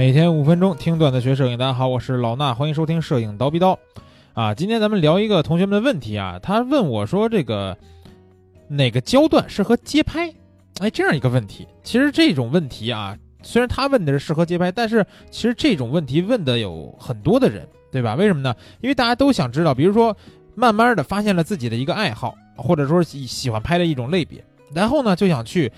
每天五分钟听段子学摄影，大家好，我是老衲，欢迎收听摄影刀逼刀。啊，今天咱们聊一个同学们的问题啊，他问我说这个哪个焦段适合街拍？哎，这样一个问题。其实这种问题啊，虽然他问的是适合街拍，但是其实这种问题问的有很多的人，对吧？为什么呢？因为大家都想知道，比如说慢慢的发现了自己的一个爱好，或者说喜喜欢拍的一种类别，然后呢就想去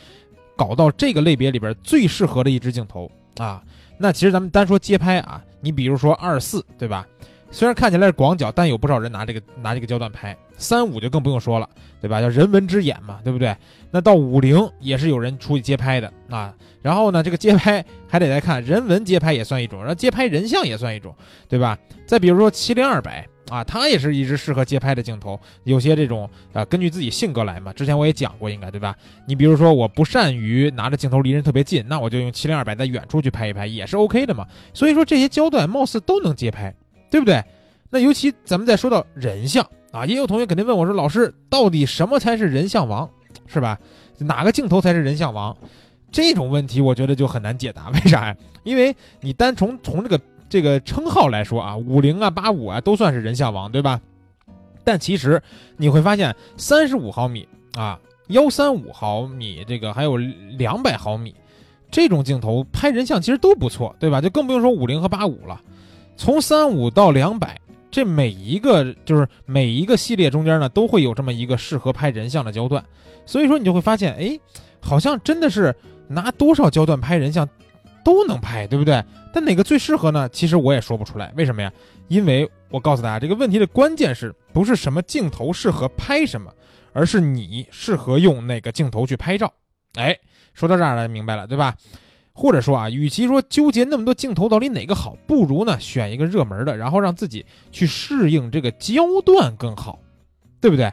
搞到这个类别里边最适合的一支镜头啊。那其实咱们单说街拍啊，你比如说二四，对吧？虽然看起来是广角，但有不少人拿这个拿这个焦段拍。三五就更不用说了，对吧？叫人文之眼嘛，对不对？那到五零也是有人出去街拍的啊。然后呢，这个街拍还得再看人文街拍也算一种，然后街拍人像也算一种，对吧？再比如说七零二百啊，它也是一直适合街拍的镜头。有些这种啊，根据自己性格来嘛。之前我也讲过，应该对吧？你比如说我不善于拿着镜头离人特别近，那我就用七零二百在远处去拍一拍，也是 OK 的嘛。所以说这些焦段貌似都能街拍。对不对？那尤其咱们再说到人像啊，也有同学肯定问我说：“老师，到底什么才是人像王，是吧？哪个镜头才是人像王？”这种问题我觉得就很难解答。为啥呀？因为你单从从这个这个称号来说啊，五零啊、八五啊都算是人像王，对吧？但其实你会发现，三十五毫米啊、幺三五毫米这个还有两百毫米这种镜头拍人像其实都不错，对吧？就更不用说五零和八五了。从三五到两百，这每一个就是每一个系列中间呢，都会有这么一个适合拍人像的焦段，所以说你就会发现，哎，好像真的是拿多少焦段拍人像都能拍，对不对？但哪个最适合呢？其实我也说不出来，为什么呀？因为我告诉大家，这个问题的关键是不是什么镜头适合拍什么，而是你适合用哪个镜头去拍照。哎，说到这儿了，明白了，对吧？或者说啊，与其说纠结那么多镜头到底哪个好，不如呢选一个热门的，然后让自己去适应这个焦段更好，对不对？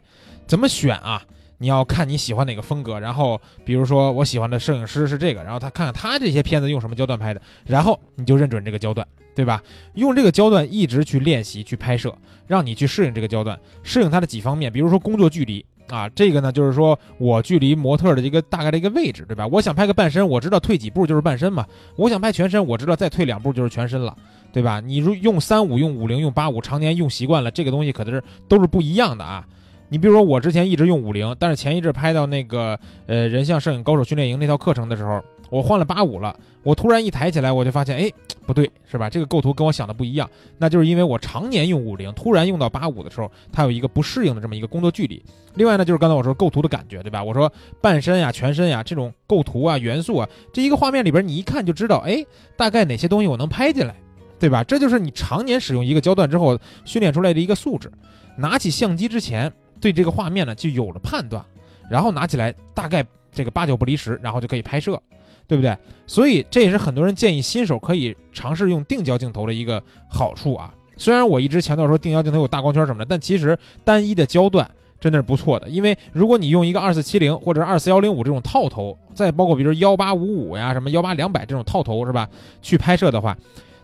怎么选啊？你要看你喜欢哪个风格，然后比如说我喜欢的摄影师是这个，然后他看看他这些片子用什么焦段拍的，然后你就认准这个焦段，对吧？用这个焦段一直去练习去拍摄，让你去适应这个焦段，适应它的几方面，比如说工作距离。啊，这个呢，就是说我距离模特的一个大概的一个位置，对吧？我想拍个半身，我知道退几步就是半身嘛。我想拍全身，我知道再退两步就是全身了，对吧？你如用三五、用五零、用八五，常年用习惯了，这个东西可都是都是不一样的啊。你比如说我之前一直用五零，但是前一阵拍到那个呃人像摄影高手训练营那套课程的时候。我换了八五了，我突然一抬起来，我就发现，哎，不对，是吧？这个构图跟我想的不一样，那就是因为我常年用五零，突然用到八五的时候，它有一个不适应的这么一个工作距离。另外呢，就是刚才我说构图的感觉，对吧？我说半身呀、全身呀这种构图啊、元素啊，这一个画面里边你一看就知道，哎，大概哪些东西我能拍进来，对吧？这就是你常年使用一个焦段之后训练出来的一个素质。拿起相机之前，对这个画面呢就有了判断，然后拿起来大概这个八九不离十，然后就可以拍摄。对不对？所以这也是很多人建议新手可以尝试用定焦镜头的一个好处啊。虽然我一直强调说定焦镜头有大光圈什么的，但其实单一的焦段真的是不错的。因为如果你用一个二四七零或者二四幺零五这种套头，再包括比如幺八五五呀、什么幺八两百这种套头是吧？去拍摄的话，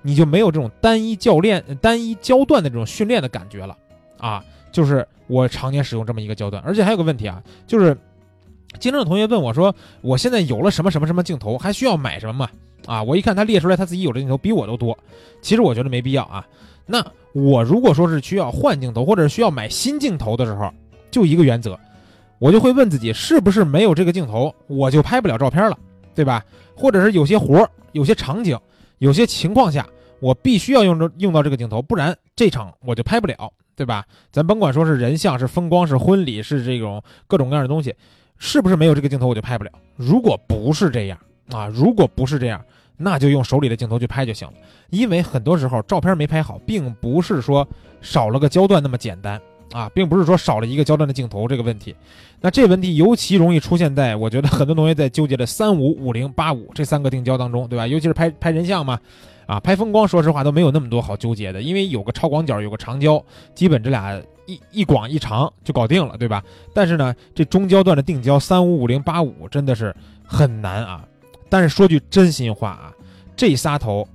你就没有这种单一教练、单一焦段的这种训练的感觉了啊。就是我常年使用这么一个焦段，而且还有个问题啊，就是。经常有同学问我说：“我现在有了什么什么什么镜头，还需要买什么吗？”啊，我一看他列出来他自己有的镜头比我都多，其实我觉得没必要啊。那我如果说是需要换镜头或者是需要买新镜头的时候，就一个原则，我就会问自己是不是没有这个镜头我就拍不了照片了，对吧？或者是有些活儿、有些场景、有些情况下我必须要用着用到这个镜头，不然这场我就拍不了，对吧？咱甭管说是人像、是风光、是婚礼、是这种各种各样的东西。是不是没有这个镜头我就拍不了？如果不是这样啊，如果不是这样，那就用手里的镜头去拍就行了。因为很多时候照片没拍好，并不是说少了个焦段那么简单啊，并不是说少了一个焦段的镜头这个问题。那这问题尤其容易出现在我觉得很多同学在纠结的三五、五零、八五这三个定焦当中，对吧？尤其是拍拍人像嘛，啊，拍风光，说实话都没有那么多好纠结的，因为有个超广角，有个长焦，基本这俩。一一广一长就搞定了，对吧？但是呢，这中焦段的定焦三五五零八五真的是很难啊。但是说句真心话啊，这仨头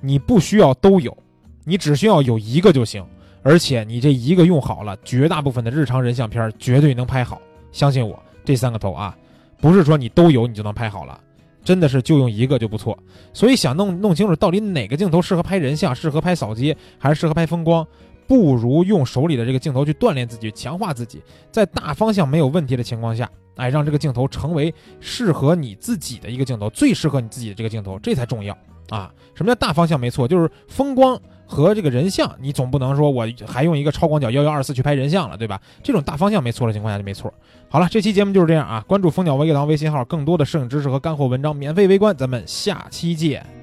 你不需要都有，你只需要有一个就行。而且你这一个用好了，绝大部分的日常人像片绝对能拍好。相信我，这三个头啊，不是说你都有你就能拍好了，真的是就用一个就不错。所以想弄弄清楚到底哪个镜头适合拍人像，适合拍扫街，还是适合拍风光，不如用手里的这个镜头去锻炼自己，强化自己，在大方向没有问题的情况下，哎，让这个镜头成为适合你自己的一个镜头，最适合你自己的这个镜头，这才重要啊！什么叫大方向没错？就是风光。和这个人像，你总不能说我还用一个超广角幺幺二四去拍人像了，对吧？这种大方向没错的情况下就没错。好了，这期节目就是这样啊！关注蜂鸟微课堂微信号，更多的摄影知识和干货文章免费围观，咱们下期见。